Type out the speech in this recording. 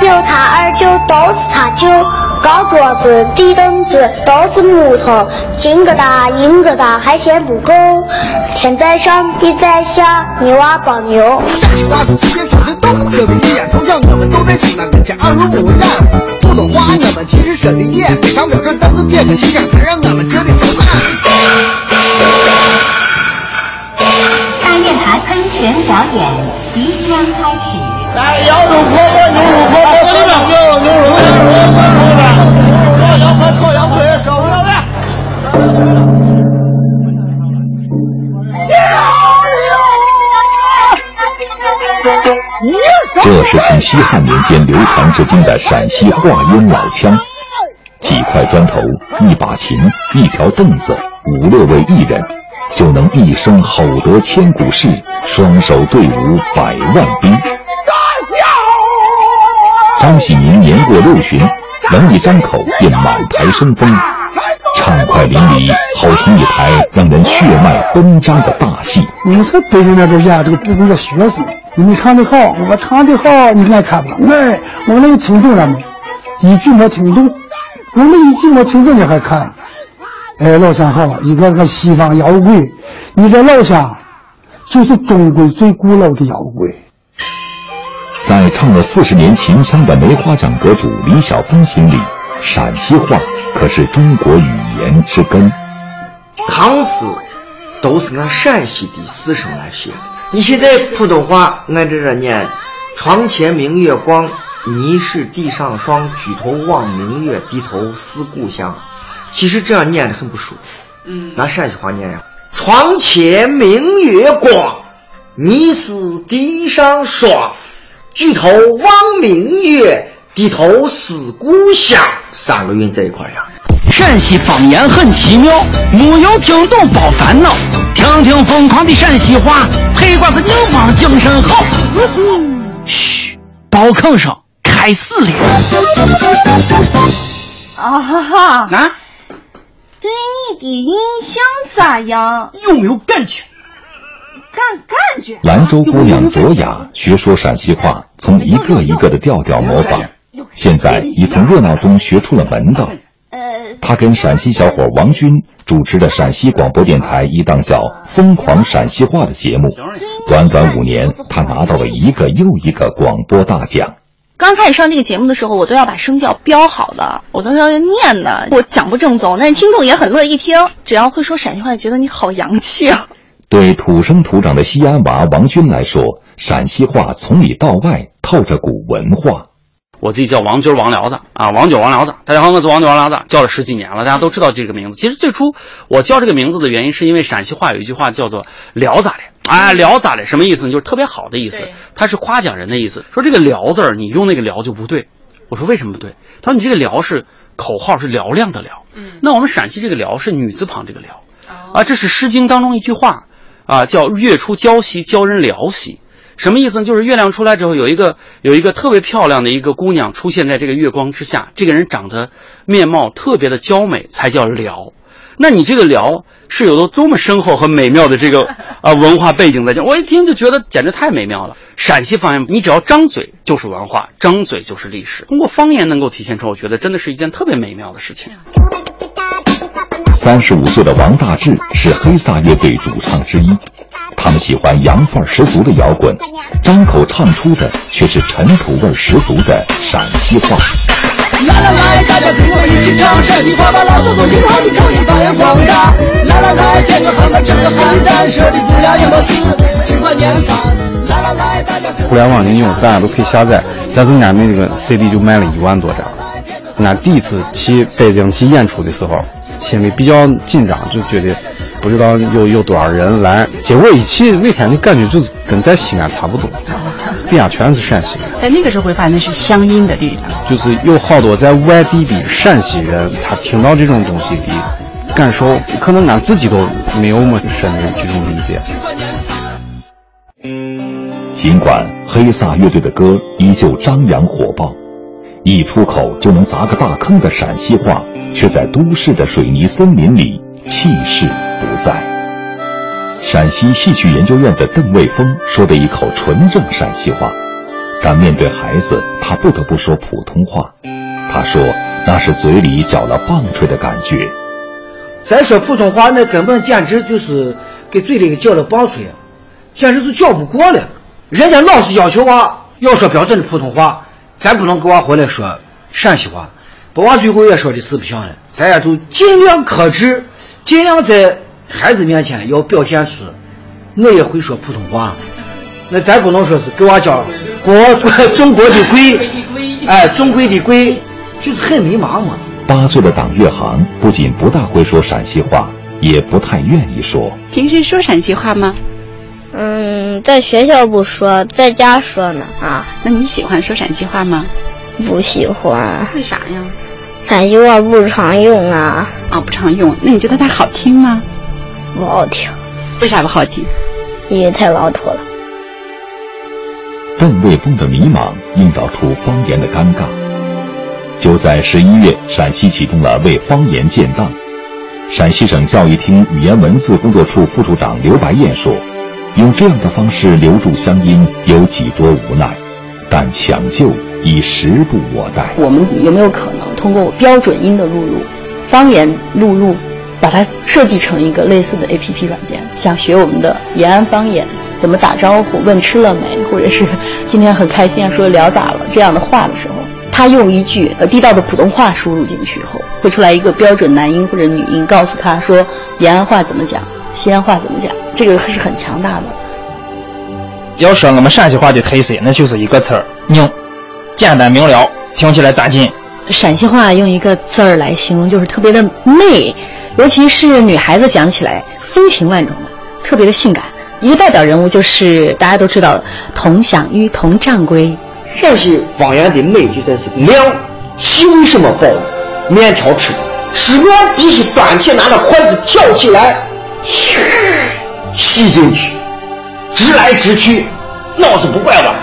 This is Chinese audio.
酒坛二酒都是他酒，高桌子低凳子都是木头，金疙瘩银疙瘩还嫌不够，天在上地在下，泥娃抱牛。大事之间说的懂，这个语言从小我们都在西安跟前耳濡目染。普通话我们其实说的也非常标准，但是别个气场才让我们觉得受难。大雁塔喷泉表演即将开始。来，羊肉泡馍，牛肉泡馍，牛肉牛肉牛肉牛肉牛肉，烤羊排，烤羊腿，烧牛肉。这是从西汉年间流传至今的陕西话音老腔，几块砖头、一把琴、一条凳子，五六位艺人，就能一声吼得千古事，双手对舞百万兵。张喜明年过六旬，能一张口便满台生风，畅快淋漓，好听一台让人血脉奔张的大戏。你们在北京那边演这个不是叫学生，你们唱的好，我唱的好，你爱看不懂。哎，我能听懂了吗？一句没听懂，我们一句没听懂你还看？哎，老乡好，一个个西方摇滚，你这老乡就是中国最古老的摇滚。在唱了四十年秦腔的梅花奖得主李晓峰心里，陕西话可是中国语言之根。唐诗都是按陕西的四声来写的。你现在普通话按这着念，床前明月光，疑是地上霜。举头望明月，低头思故乡。其实这样念的很不舒服。嗯，拿陕西话念呀，床前明月光，疑是地上霜。举头望明月，低头思故乡，三个韵在一块呀。陕西方言很奇妙，没有听懂别烦恼，听听疯狂的陕西话，黑瓜子硬邦精神好。嘘，包吭声开始了。啊哈哈！啊，对你的印象咋样？有没有感觉？感感觉。兰州姑娘卓雅学说陕西话，从一个一个的调调模仿，现在已从热闹中学出了门道。她跟陕西小伙王军主持的陕西广播电台一档叫《疯狂陕西话》的节目，短短五年，她拿到了一个又一个广播大奖。刚开始上这个节目的时候，我都要把声调标好的，我都要念的，我讲不正宗，但是听众也很乐意听。只要会说陕西话，觉得你好洋气啊。对土生土长的西安娃王军来说，陕西话从里到外透着股文化。我自己叫王军王聊子啊，王九王聊子，大家好，我是王九王聊子，叫了十几年了，大家都知道这个名字。其实最初我叫这个名字的原因，是因为陕西话有一句话叫做“聊咋的”，哎，聊咋的，什么意思呢？就是特别好的意思，它是夸奖人的意思。说这个“聊”字儿，你用那个“聊”就不对。我说为什么不对？他说你这个“聊”是口号，是嘹亮的“嘹”。嗯，那我们陕西这个“聊”是女字旁这个“嘹”，啊，这是《诗经》当中一句话。啊，叫月出娇兮，教人聊兮，什么意思呢？就是月亮出来之后，有一个有一个特别漂亮的一个姑娘出现在这个月光之下，这个人长得面貌特别的娇美，才叫聊。那你这个聊是有多多么深厚和美妙的这个啊文化背景在这？我一听就觉得简直太美妙了。陕西方言，你只要张嘴就是文化，张嘴就是历史。通过方言能够体现出，我觉得真的是一件特别美妙的事情。三十五岁的王大治是黑撒乐队主唱之一，他们喜欢洋范儿十足的摇滚，张口唱出的却是尘土味十足的陕西话。来来来，大家跟我一起唱陕西话，把老祖宗听好的口音发扬光大。来来来，点个汉，整个汉蛋，说的不要也没事，尽管念发。来来来，大家。互联网应用大家都可以下载，但是俺们这个 CD 就卖了一万多张。俺第一次去北京去演出的时候。心里比较紧张，就觉得不知道有有多少人来，结果一去那天的感觉就是跟在西安差不多，底下全是陕西人。在那个时候会发现是乡音的地方，就是有好多在外地的陕西人，他听到这种东西的感受，可能俺自己都没有么深的这种理解。尽管黑撒乐队的歌依旧张扬火爆，一出口就能砸个大坑的陕西话。却在都市的水泥森林里气势不在。陕西戏曲研究院的邓卫峰说的一口纯正陕西话，但面对孩子，他不得不说普通话。他说那是嘴里嚼了棒槌的感觉。再说普通话，那根本简直就是给嘴里嚼了棒槌，简直就嚼不过了。人家老师要求娃要说标准的普通话，咱不能给娃回来说陕西话，把娃最后也说的是不像了。咱也都尽量克制，尽量在孩子面前要表现出我也会说普通话。那咱不能说是给娃讲国中国的贵，哎，中国的贵，就是很迷茫嘛。八岁的党月航不仅不大会说陕西话，也不太愿意说。平时说陕西话吗？嗯，在学校不说，在家说呢。啊，那你喜欢说陕西话吗？不喜欢。为啥呀？陕西话不常用啊。啊，不常用。那你觉得它好听吗？不好听。为啥不好听？因为太老土了。邓卫峰的迷茫映照出方言的尴尬。就在十一月，陕西启动了为方言建档。陕西省教育厅语言文字工作处副处长刘白燕说：“用这样的方式留住乡音，有几多无奈，但抢救已时不我待。”我们有没有可能通过标准音的录入、方言录入，把它设计成一个类似的 APP 软件？想学我们的延安方言，怎么打招呼、问吃了没，或者是今天很开心啊，说聊咋了这样的话的时候。他用一句呃地道的普通话输入进去以后，会出来一个标准男音或者女音，告诉他说延安话怎么讲，西安话怎么讲，这个是很强大的。要说我们陕西话的特色，那就是一个词儿“拧”，简单明了，听起来扎劲。陕西话用一个字儿来形容，就是特别的媚，尤其是女孩子讲起来风情万种的，特别的性感。一个代表人物就是大家都知道的佟湘玉佟掌柜。陕西方言的美就在是亮，细为什么包面条吃？吃面必须端起拿着筷子挑起来，吸进去，直来直去，脑子不拐弯。